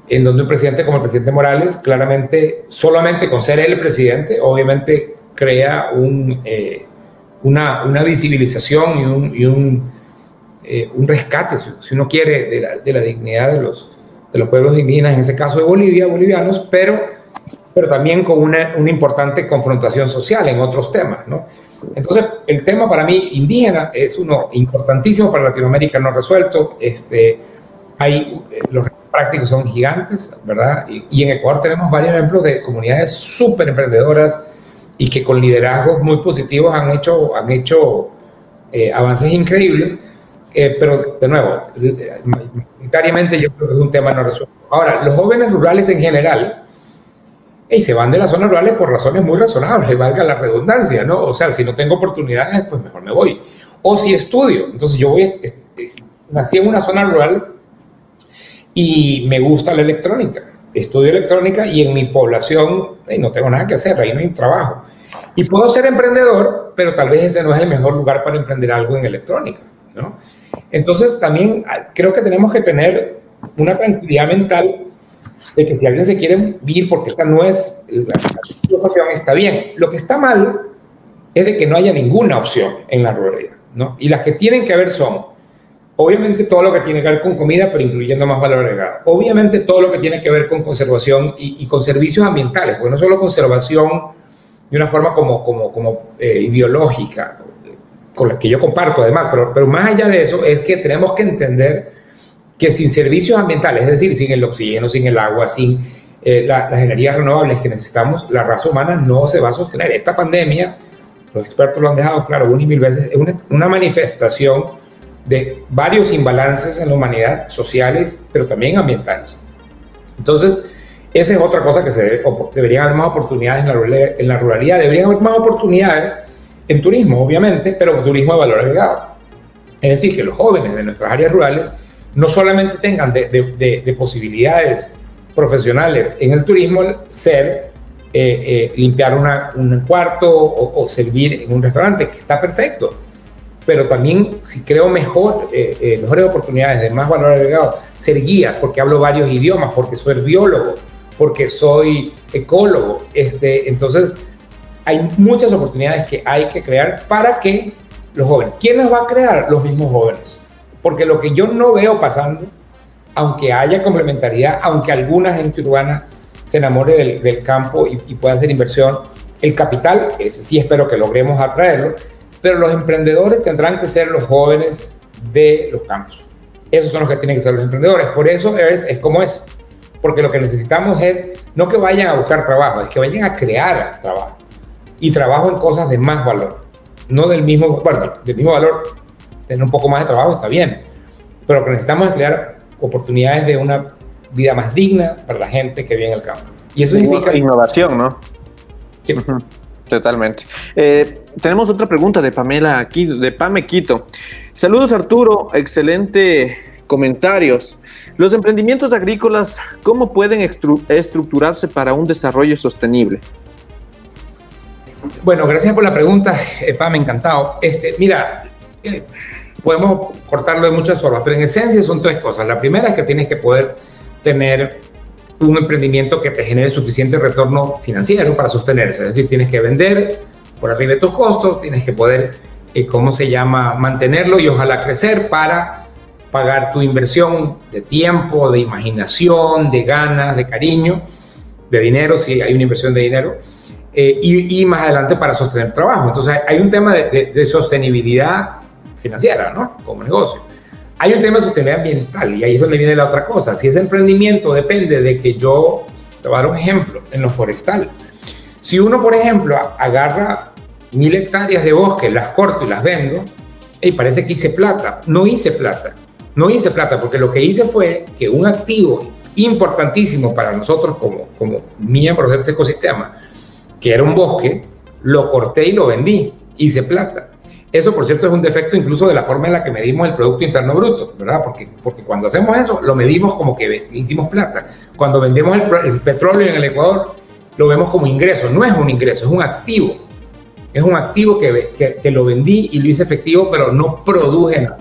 en donde un presidente como el presidente Morales, claramente, solamente con ser él presidente, obviamente crea un, eh, una, una, visibilización y un, y un, eh, un rescate, si, uno quiere, de la, de la, dignidad de los, de los pueblos indígenas, en ese caso de Bolivia, bolivianos, pero, pero también con una, una importante confrontación social en otros temas, ¿no? Entonces, el tema para mí indígena es uno importantísimo para Latinoamérica no resuelto. Este, hay eh, los prácticos son gigantes, ¿verdad? Y, en Ecuador tenemos varios ejemplos de comunidades súper emprendedoras y que con liderazgos muy positivos han hecho, han hecho eh, avances increíbles, eh, pero de nuevo, mayoritariamente yo creo que es un tema no resuelto. Ahora, los jóvenes rurales en general, y se van de las zonas rurales por razones muy razonables, valga la redundancia, ¿no? O sea, si no tengo oportunidades, pues mejor me voy. O si estudio, entonces yo voy, nací en una zona rural y me gusta la electrónica. Estudio electrónica y en mi población no tengo nada que hacer, ahí no hay trabajo. Y puedo ser emprendedor, pero tal vez ese no es el mejor lugar para emprender algo en electrónica. ¿no? Entonces también ah, creo que tenemos que tener una tranquilidad mental de que si alguien se quiere vivir porque esta no es la opción, está bien. Lo que está mal es de que no haya ninguna opción en la ruralidad. ¿no? Y las que tienen que haber son Obviamente todo lo que tiene que ver con comida, pero incluyendo más valor agregado. Obviamente todo lo que tiene que ver con conservación y, con servicios ambientales, porque no solo conservación de una forma como, como, como eh, ideológica, con la que yo comparto además, pero, pero más allá de eso es que tenemos que entender que sin servicios ambientales, es decir, sin el oxígeno, sin el agua, sin eh, las energías renovables que necesitamos, la raza humana no se va a sostener. Esta pandemia, los expertos lo han dejado claro una y mil veces, es una, una manifestación de varios imbalances en la humanidad, sociales, pero también ambientales. Entonces, esa es otra cosa que se debe, deberían haber más oportunidades en la, en la ruralidad, deberían haber más oportunidades en turismo, obviamente, pero turismo de valor agregado. Es decir, que los jóvenes de nuestras áreas rurales no solamente tengan de, posibilidades profesionales en el turismo, ser eh, eh, limpiar un cuarto o, o servir en un restaurante, que está perfecto pero también si creo mejor, eh, eh, mejores oportunidades de más valor agregado, ser guía, porque hablo varios idiomas, porque soy biólogo, porque soy ecólogo. Este, entonces, hay muchas oportunidades que hay que crear para que los jóvenes, ¿quién las va a crear? Los mismos jóvenes. Porque lo que yo no veo pasando, aunque haya complementariedad, aunque alguna gente urbana se enamore del, del campo y, y, pueda hacer inversión, el capital, ese sí espero que logremos atraerlo, pero los emprendedores tendrán que ser los jóvenes de los campos. Esos son los que tienen que ser los emprendedores. Por eso es, como es. Porque lo que necesitamos es no que vayan a buscar trabajo, es que vayan a crear trabajo. Y trabajo en cosas de más valor. No del mismo, bueno, del mismo valor, tener un poco más de trabajo está bien. Pero lo que necesitamos es crear oportunidades de una vida más digna para la gente que vive en el campo. Y eso significa... Innovación, ¿no? Sí. Totalmente. Eh, tenemos otra pregunta de Pamela aquí, de Pame Quito. Saludos Arturo, excelente comentarios. Los emprendimientos agrícolas, ¿cómo pueden estructurarse para un desarrollo sostenible? Bueno, gracias por la pregunta, eh, Pame, encantado. Este, mira, eh, podemos cortarlo de muchas formas, pero en esencia son tres cosas. La primera es que tienes que poder tener un emprendimiento que te genere suficiente retorno financiero para sostenerse. Es decir, tienes que vender por arriba de tus costos, tienes que poder, eh, ¿cómo se llama?, mantenerlo y ojalá crecer para pagar tu inversión de tiempo, de imaginación, de ganas, de cariño, de dinero, si hay una inversión de dinero, eh, y, más adelante para sostener trabajo. Entonces hay un tema de, de sostenibilidad financiera, ¿no? Como negocio. Hay un tema de sostenibilidad ambiental y ahí es donde viene la otra cosa. Si ese emprendimiento depende de que yo, te dar un ejemplo, en lo forestal. Si uno, por ejemplo, agarra mil hectáreas de bosque, las corto y las vendo, y parece que hice plata. No hice plata. No hice plata porque lo que hice fue que un activo importantísimo para nosotros como, como miembros de este ecosistema, que era un bosque, lo corté y lo vendí. Hice plata. Eso, por cierto, es un defecto incluso de la forma en la que medimos el Producto Interno Bruto, ¿verdad? Porque, porque cuando hacemos eso, lo medimos como que hicimos plata. Cuando vendemos el, petróleo en el Ecuador, lo vemos como ingreso. No es un ingreso, es un activo. Es un activo que, que, que lo vendí y lo hice efectivo, pero no produje nada.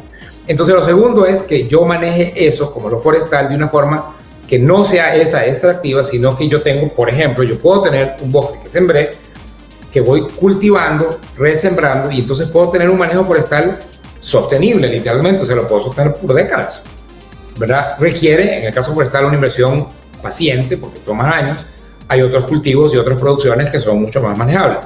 Entonces, lo segundo es que yo maneje eso, como lo forestal, de una forma que no sea esa extractiva, sino que yo tengo, por ejemplo, yo puedo tener un bosque que sembré, que voy cultivando, resembrando y entonces puedo tener un manejo forestal sostenible, literalmente, se lo puedo sostener por décadas. ¿verdad? Requiere, en el caso forestal, una inversión paciente porque toma años. Hay otros cultivos y otras producciones que son mucho más manejables.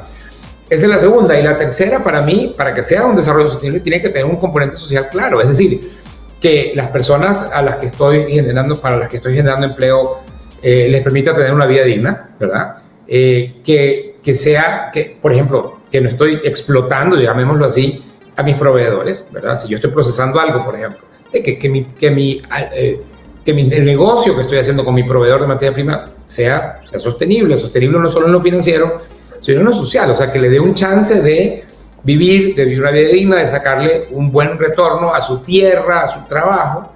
Esa es la segunda. Y la tercera, para mí, para que sea un desarrollo sostenible, tiene que tener un componente social claro. Es decir, que las personas a las que estoy generando, para las que estoy generando empleo, eh, les permita tener una vida digna, ¿verdad? Eh, que que sea, que, por ejemplo, que no estoy explotando, llamémoslo así, a mis proveedores, ¿verdad? Si yo estoy procesando algo, por ejemplo, que, que, mi, que, mi, eh, que mi, el negocio que estoy haciendo con mi proveedor de materia prima sea, sea sostenible, sostenible no solo en lo financiero, sino en lo social, o sea, que le dé un chance de vivir, de vivir una vida digna, de sacarle un buen retorno a su tierra, a su trabajo,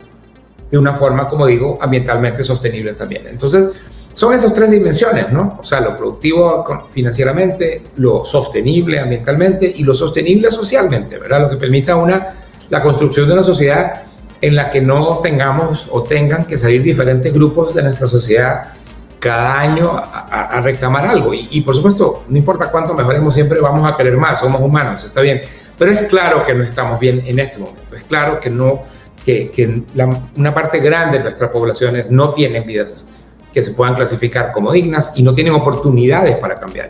de una forma, como digo, ambientalmente sostenible también. Entonces, son esas tres dimensiones, ¿no? O sea, lo productivo financieramente, lo sostenible ambientalmente y lo sostenible socialmente, ¿verdad? Lo que permita una, la construcción de una sociedad en la que no tengamos o tengan que salir diferentes grupos de nuestra sociedad cada año a, reclamar algo. Y, y, por supuesto, no importa cuánto mejoremos, siempre vamos a querer más, somos humanos, está bien. Pero es claro que no estamos bien en este momento, es claro que no, que, que una parte grande de nuestras poblaciones no tienen vidas que se puedan clasificar como dignas y no tienen oportunidades para cambiar.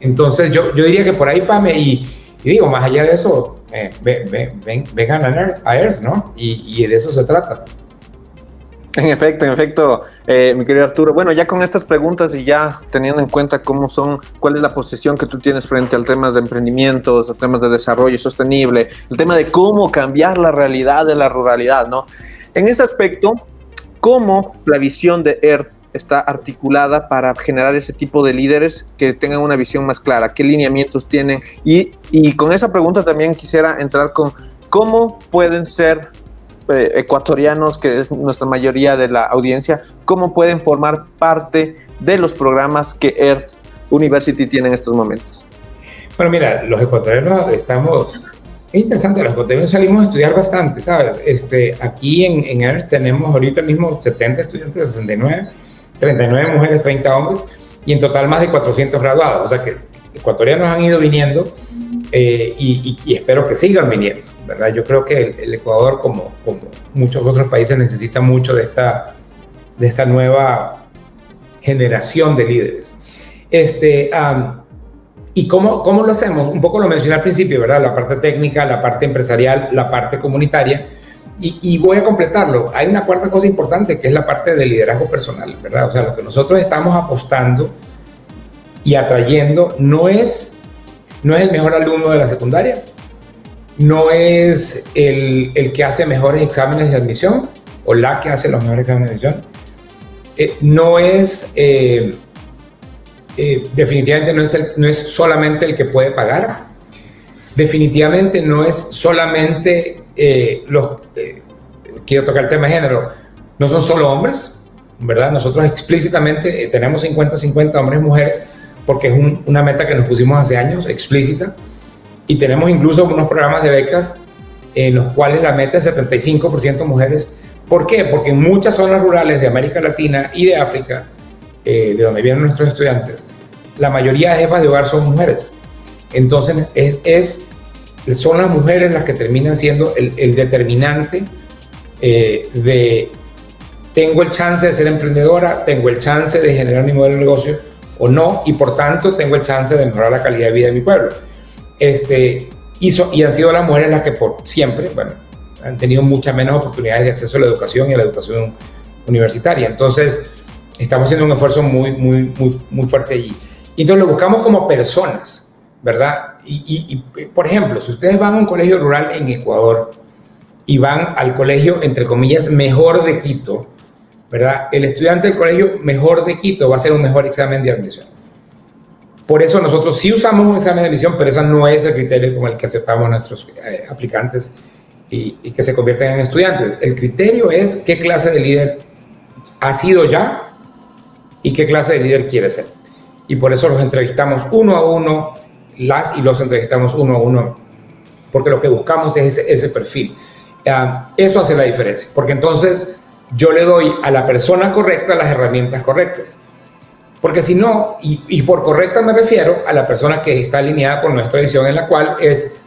Entonces yo, yo diría que por ahí, Pame, y, y digo, más allá de eso, eh, vengan a Earth, ¿no? Y, y, de eso se trata. En efecto, en efecto, eh, mi querido Arturo. Bueno, ya con estas preguntas y ya teniendo en cuenta cómo son, cuál es la posición que tú tienes frente al tema de emprendimientos, al temas de desarrollo sostenible, el tema de cómo cambiar la realidad de la ruralidad, ¿no? En ese aspecto, ¿cómo la visión de Earth está articulada para generar ese tipo de líderes que tengan una visión más clara, qué lineamientos tienen. Y, y con esa pregunta también quisiera entrar con cómo pueden ser eh, ecuatorianos, que es nuestra mayoría de la audiencia, cómo pueden formar parte de los programas que Earth University tiene en estos momentos. Bueno, mira, los ecuatorianos estamos es interesante, los ecuatorianos salimos a estudiar bastante, ¿sabes? Este, aquí en, en Earth tenemos ahorita mismo 70 estudiantes, 69, 39 mujeres, 30 hombres, y en total más de 400 graduados. O sea que ecuatorianos han ido viniendo eh, y, espero que sigan viniendo, ¿verdad? Yo creo que el, Ecuador, como, como, muchos otros países, necesita mucho de esta, de esta nueva generación de líderes. Este, ¿Y cómo, cómo lo hacemos? Un poco lo mencioné al principio, ¿verdad? La parte técnica, la parte empresarial, la parte comunitaria y, voy a completarlo. Hay una cuarta cosa importante que es la parte del liderazgo personal, ¿verdad? O sea, lo que nosotros estamos apostando y atrayendo no es, no es el mejor alumno de la secundaria, no es el, el que hace mejores exámenes de admisión o la que hace los mejores exámenes de admisión, eh, no es, eh, eh, definitivamente no es, no es solamente el que puede pagar, definitivamente no es solamente eh, los, eh, quiero tocar el tema de género, no son solo hombres, ¿verdad? Nosotros explícitamente eh, tenemos 50-50 hombres y mujeres porque es una meta que nos pusimos hace años, explícita, y tenemos incluso unos programas de becas en los cuales la meta es 75% mujeres. ¿Por qué? Porque en muchas zonas rurales de América Latina y de África, eh, de donde vienen nuestros estudiantes, la mayoría de jefas de hogar son mujeres. Entonces, es, son las mujeres las que terminan siendo el, determinante eh, de tengo el chance de ser emprendedora, tengo el chance de generar mi modelo de negocio o no, y por tanto tengo el chance de mejorar la calidad de vida de mi pueblo. Este, y, y han sido las mujeres las que por siempre, bueno, han tenido muchas menos oportunidades de acceso a la educación y a la educación universitaria. Entonces, estamos haciendo un esfuerzo muy, muy, muy, muy fuerte allí. Entonces lo buscamos como personas, ¿verdad? Y, y, por ejemplo, si ustedes van a un colegio rural en Ecuador y van al colegio, entre comillas, mejor de Quito, ¿verdad? El estudiante del colegio mejor de Quito va a hacer un mejor examen de admisión. Por eso nosotros sí usamos un examen de admisión, pero ese no es el criterio con el que aceptamos a nuestros eh, aplicantes y, y, que se convierten en estudiantes. El criterio es qué clase de líder ha sido ya y qué clase de líder quiere ser y por eso los entrevistamos uno a uno, las y los entrevistamos uno a uno, porque lo que buscamos es ese, perfil. Ah, eso hace la diferencia, porque entonces yo le doy a la persona correcta las herramientas correctas. Porque si no, y, y, por correcta me refiero a la persona que está alineada con nuestra visión, en la cual es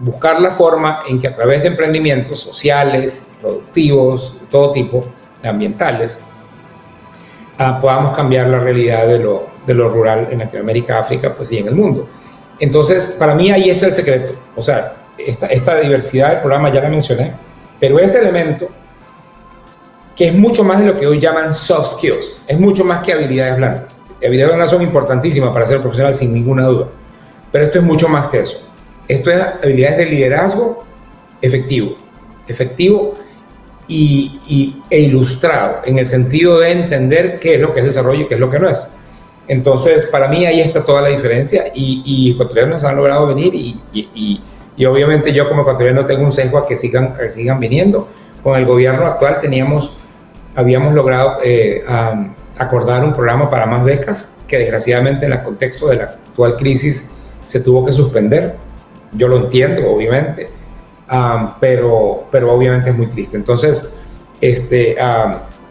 buscar la forma en que a través de emprendimientos sociales, productivos, de todo tipo, ambientales, ah, podamos cambiar la realidad de lo, de lo rural en Latinoamérica, África, pues y en el mundo. Entonces, para mí ahí está el secreto. O sea, esta, esta diversidad del programa ya la mencioné, pero ese elemento que es mucho más de lo que hoy llaman soft skills, es mucho más que habilidades blandas. Habilidades blandas son importantísimas para ser profesional sin ninguna duda, pero esto es mucho más que eso. Esto es habilidades de liderazgo efectivo, efectivo y, e ilustrado, en el sentido de entender qué es lo que es desarrollo y qué es lo que no es. Entonces, para mí ahí está toda la diferencia y, y ecuatorianos han logrado venir y, obviamente yo como ecuatoriano tengo un sesgo a que sigan, sigan viniendo. Con el gobierno actual teníamos, habíamos logrado eh, acordar un programa para más becas que desgraciadamente en el contexto de la actual crisis se tuvo que suspender. Yo lo entiendo, obviamente, pero, pero obviamente es muy triste. Entonces, este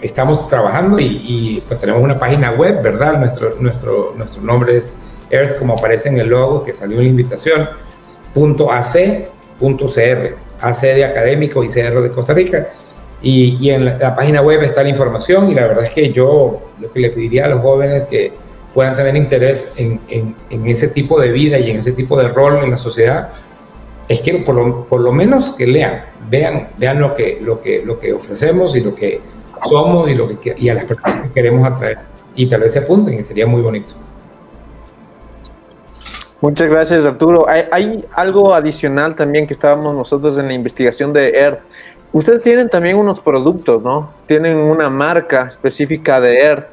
estamos trabajando y, pues tenemos una página web, ¿verdad? Nuestro, nuestro, nuestro nombre es Earth, como aparece en el logo que salió en la invitación, punto .ac.cr, AC de académico y CR de Costa Rica. Y, y en la, página web está la información y la verdad es que yo lo que le pediría a los jóvenes que puedan tener interés en, en, en ese tipo de vida y en ese tipo de rol en la sociedad, es que por lo, por lo menos que lean, vean, vean lo, que, lo, que, lo que ofrecemos y lo que somos y, lo que, y a las personas que queremos atraer. Y tal vez se apunten y sería muy bonito. Muchas gracias, Arturo. Hay, algo adicional también que estábamos nosotros en la investigación de Earth. Ustedes tienen también unos productos, ¿no? Tienen una marca específica de Earth.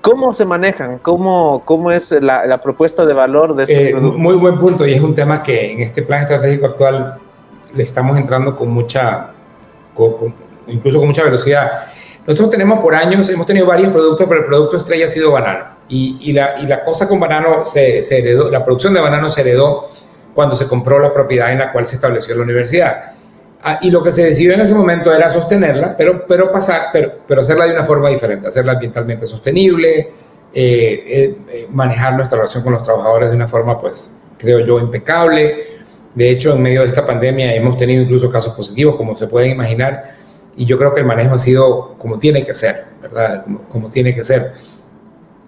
¿Cómo se manejan? ¿Cómo, cómo es la, propuesta de valor de estos eh, productos? Muy buen punto y es un tema que en este plan estratégico actual le estamos entrando con mucha, incluso con mucha velocidad. Nosotros tenemos por años, hemos tenido varios productos, pero el producto estrella ha sido banano. Y, y, la, y la, cosa con banano se, se, heredó, la producción de banano se heredó cuando se compró la propiedad en la cual se estableció la universidad. Ah, y lo que se decidió en ese momento era sostenerla, pero, pero, pasar, pero, pero hacerla de una forma diferente, hacerla ambientalmente sostenible, eh, eh, eh, manejar nuestra relación con los trabajadores de una forma, pues, creo yo, impecable. De hecho, en medio de esta pandemia hemos tenido incluso casos positivos, como se pueden imaginar, y yo creo que el manejo ha sido como tiene que ser, ¿verdad? Como, tiene que ser.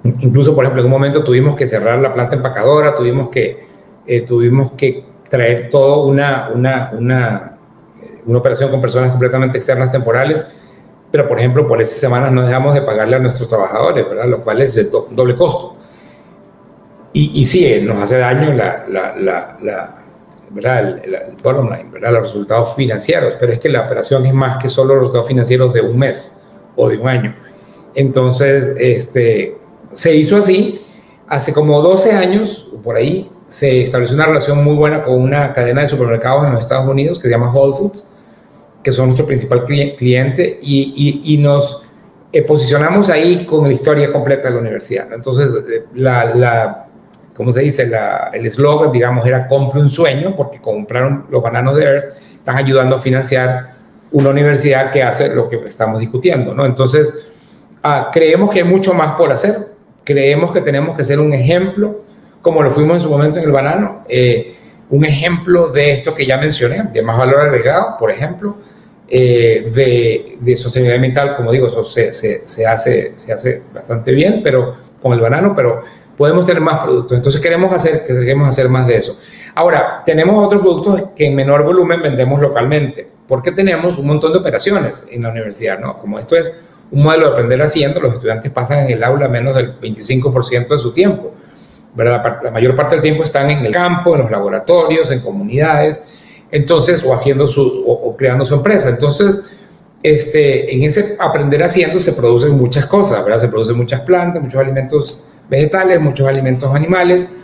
Incluso, por ejemplo, en un momento tuvimos que cerrar la planta empacadora, tuvimos que, eh, tuvimos que traer todo una, una, una, una operación con personas completamente externas temporales, pero por ejemplo, por esas semanas no dejamos de pagarle a nuestros trabajadores, ¿verdad? Lo cual es de doble costo. Y, y sí, nos hace daño la, la, la ¿verdad? El, el, bottom line, ¿verdad? los resultados financieros, pero es que la operación es más que solo los resultados financieros de un mes o de un año. Entonces, este, se hizo así. Hace como 12 años, por ahí, se estableció una relación muy buena con una cadena de supermercados en los Estados Unidos que se llama Whole Foods, que son nuestro principal cliente, y, y, y nos eh, posicionamos ahí con la historia completa de la universidad. Entonces, eh, la, la ¿cómo se dice? el eslogan, digamos, era compre un sueño, porque compraron los bananos de Earth, están ayudando a financiar una universidad que hace lo que estamos discutiendo, ¿no? Entonces, ah, creemos que hay mucho más por hacer, creemos que tenemos que ser un ejemplo, como lo fuimos en su momento en el banano, eh, un ejemplo de esto que ya mencioné, de más valor agregado, por ejemplo, eh, de, de, sostenibilidad ambiental, como digo, eso se, se, se, hace, se hace bastante bien, pero con el banano, pero podemos tener más productos. Entonces queremos hacer, queremos hacer más de eso. Ahora, tenemos otros productos que en menor volumen vendemos localmente, porque tenemos un montón de operaciones en la universidad, ¿no? Como esto es un modelo de aprender haciendo, los estudiantes pasan en el aula menos del 25% de su tiempo. ¿verdad? La, mayor parte del tiempo están en el campo, en los laboratorios, en comunidades, entonces, o haciendo su, o, creando su empresa. Entonces, este, en ese aprender haciendo se producen muchas cosas, ¿verdad? Se producen muchas plantas, muchos alimentos vegetales, muchos alimentos animales.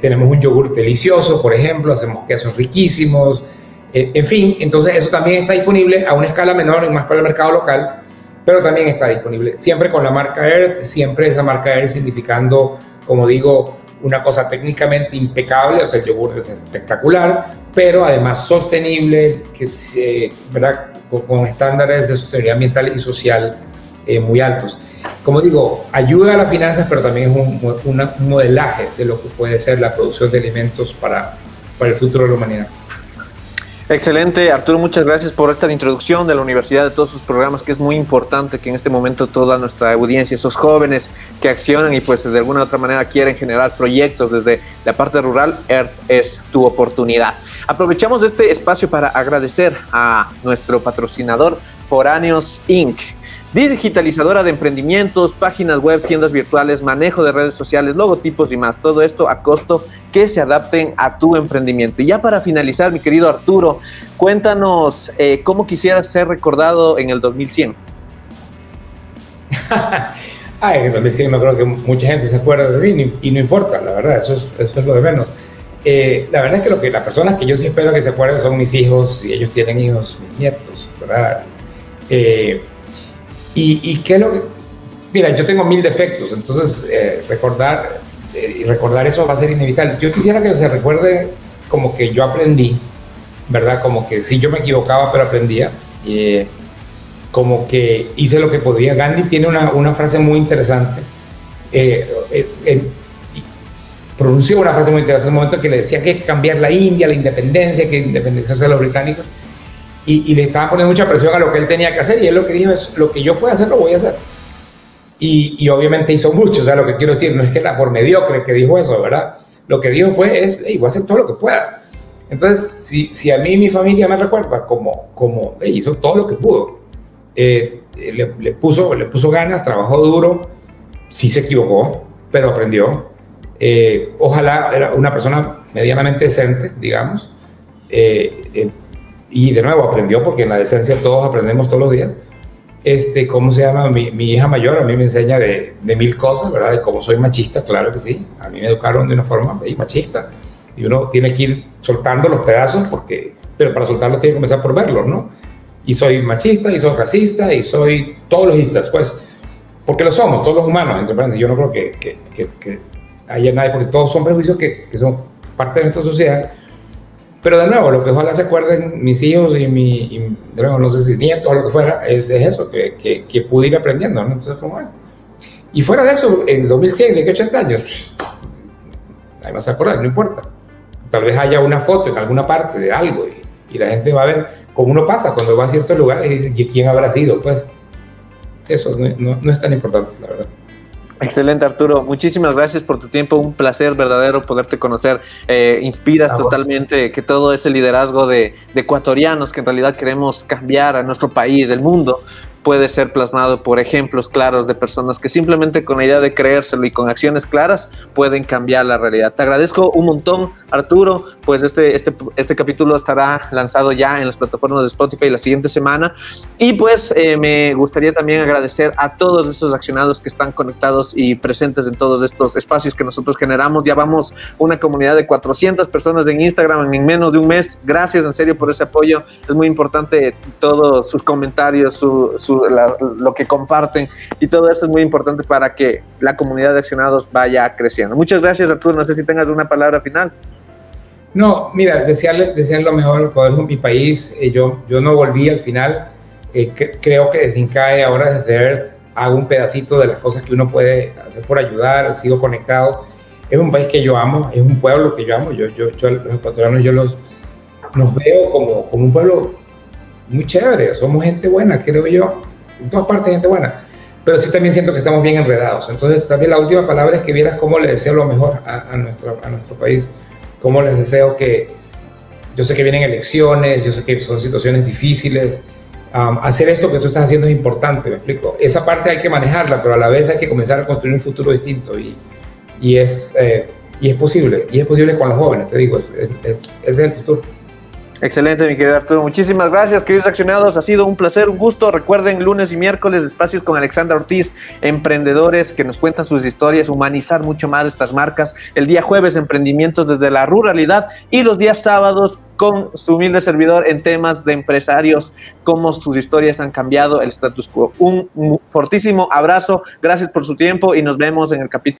tenemos un yogur delicioso, por ejemplo, hacemos quesos riquísimos, eh, en fin, entonces eso también está disponible a una escala menor y más para el mercado local, pero también está disponible siempre con la marca Earth, siempre esa marca Earth significando, como digo, una cosa técnicamente impecable, o sea, el yogur es espectacular, pero además sostenible, que se, ¿verdad? Con, estándares de sostenibilidad ambiental y social eh, muy altos como digo, ayuda a las finanzas, pero también es un, modelaje de lo que puede ser la producción de alimentos para, para el futuro de la humanidad. Excelente, Arturo, muchas gracias por esta introducción de la universidad, de todos sus programas, que es muy importante que en este momento toda nuestra audiencia, esos jóvenes que accionan y pues de alguna u otra manera quieren generar proyectos desde la parte rural, Earth es tu oportunidad. Aprovechamos este espacio para agradecer a nuestro patrocinador Foráneos Inc digitalizadora de emprendimientos, páginas web, tiendas virtuales, manejo de redes sociales, logotipos y más. Todo esto a costo que se adapten a tu emprendimiento. Y ya para finalizar, mi querido Arturo, cuéntanos eh, cómo quisieras ser recordado en el 2100. Ay, en el 2100 no creo que mucha gente se acuerde de mí y no importa, la verdad, eso es, lo de menos. Eh, la verdad es que, lo que las personas que yo sí espero que se acuerden son mis hijos, y ellos tienen hijos, mis nietos, ¿verdad? Eh, y, qué es lo. Mira, yo tengo mil defectos, entonces eh, recordar, eh, recordar eso va a ser inevitable. Yo quisiera que se recuerde como que yo aprendí, ¿verdad? Como que sí, yo me equivocaba, pero aprendía. Eh, como que hice lo que podía. Gandhi tiene una, una frase muy interesante. pronunció una frase muy interesante en un momento que le decía que cambiar la India, la independencia, que independización de los británicos y, le estaban poniendo mucha presión a lo que él tenía que hacer y él lo que dijo es, lo que yo pueda hacer, lo voy a hacer. Y, y, obviamente hizo mucho, o sea, lo que quiero decir, no es que era por mediocre que dijo eso, ¿verdad? Lo que dijo fue, es, hey, voy a hacer todo lo que pueda. Entonces, si, si a mí y mi familia me recuerda como, como hizo todo lo que pudo, eh, le, le, puso, le puso ganas, trabajó duro, sí se equivocó, pero aprendió. Eh, ojalá era una persona medianamente decente, digamos. Eh, eh y de nuevo aprendió, porque en la decencia todos aprendemos todos los días. Este, ¿Cómo se llama? Mi, mi hija mayor a mí me enseña de, de, mil cosas, ¿verdad? De cómo soy machista, claro que sí. A mí me educaron de una forma machista. Y uno tiene que ir soltando los pedazos, porque, pero para soltarlos tiene que comenzar por verlos, ¿no? Y soy machista, y soy racista, y soy todos los istas, pues. Porque lo somos, todos los humanos, entre paréntesis. Yo no creo que, que, que, que haya nadie, porque todos son prejuicios que, que son parte de nuestra sociedad pero de nuevo, lo que ojalá se acuerden mis hijos y mi, de nuevo, no sé si nietos o lo que fuera, es, eso, que, que, que, pude ir aprendiendo, ¿no? Entonces, como, bueno. Y fuera de eso, en 2100, de que 80 años, ahí vas a acordar, no importa. Tal vez haya una foto en alguna parte de algo y, y la gente va a ver cómo uno pasa cuando va a ciertos lugares y dice, ¿quién habrá sido? Pues eso no, no, no es tan importante, la verdad. Excelente, Arturo. Muchísimas gracias por tu tiempo. Un placer verdadero poderte conocer. Eh, inspiras totalmente que todo ese liderazgo de, de, ecuatorianos que en realidad queremos cambiar a nuestro país, el mundo, puede ser plasmado por ejemplos claros de personas que simplemente con la idea de creérselo y con acciones claras pueden cambiar la realidad. Te agradezco un montón, Arturo, pues este, este, este capítulo estará lanzado ya en las plataformas de Spotify la siguiente semana y pues eh, me gustaría también agradecer a todos esos accionados que están conectados y presentes en todos estos espacios que nosotros generamos. Ya vamos una comunidad de 400 personas en Instagram en menos de un mes. Gracias en serio por ese apoyo. Es muy importante todos sus comentarios, su lo que comparten y todo eso es muy importante para que la comunidad de accionados vaya creciendo. Muchas gracias Arturo, no sé si tengas una palabra final. No, mira, desearle, desearle lo mejor al de mi país. Eh, yo, yo no volví al final. Eh, creo que desde INCAE, ahora desde Earth, hago un pedacito de las cosas que uno puede hacer por ayudar, sigo conectado. Es un país que yo amo, es un pueblo que yo amo. Yo, yo, yo los ecuatorianos, yo los, nos veo como, como un pueblo muy chévere. Somos gente buena, creo yo. En todas partes, gente buena. Pero sí también siento que estamos bien enredados. Entonces, también la última palabra es que vieras cómo le deseo lo mejor a, a nuestro, a nuestro país cómo les deseo que, yo sé que vienen elecciones, yo sé que son situaciones difíciles, hacer esto que tú estás haciendo es importante, me explico. Esa parte hay que manejarla, pero a la vez hay que comenzar a construir un futuro distinto y, y es, eh, y es posible, y es posible con los jóvenes, te digo, es, es, es el futuro. Excelente, mi querido Arturo. Muchísimas gracias, queridos accionados. Ha sido un placer, un gusto. Recuerden, lunes y miércoles, espacios con Alexandra Ortiz, emprendedores que nos cuentan sus historias, humanizar mucho más estas marcas. El día jueves, emprendimientos desde la ruralidad. Y los días sábados, con su humilde servidor en temas de empresarios, cómo sus historias han cambiado el status quo. Un fortísimo abrazo. Gracias por su tiempo y nos vemos en el capítulo.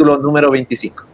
capítulo. número 25.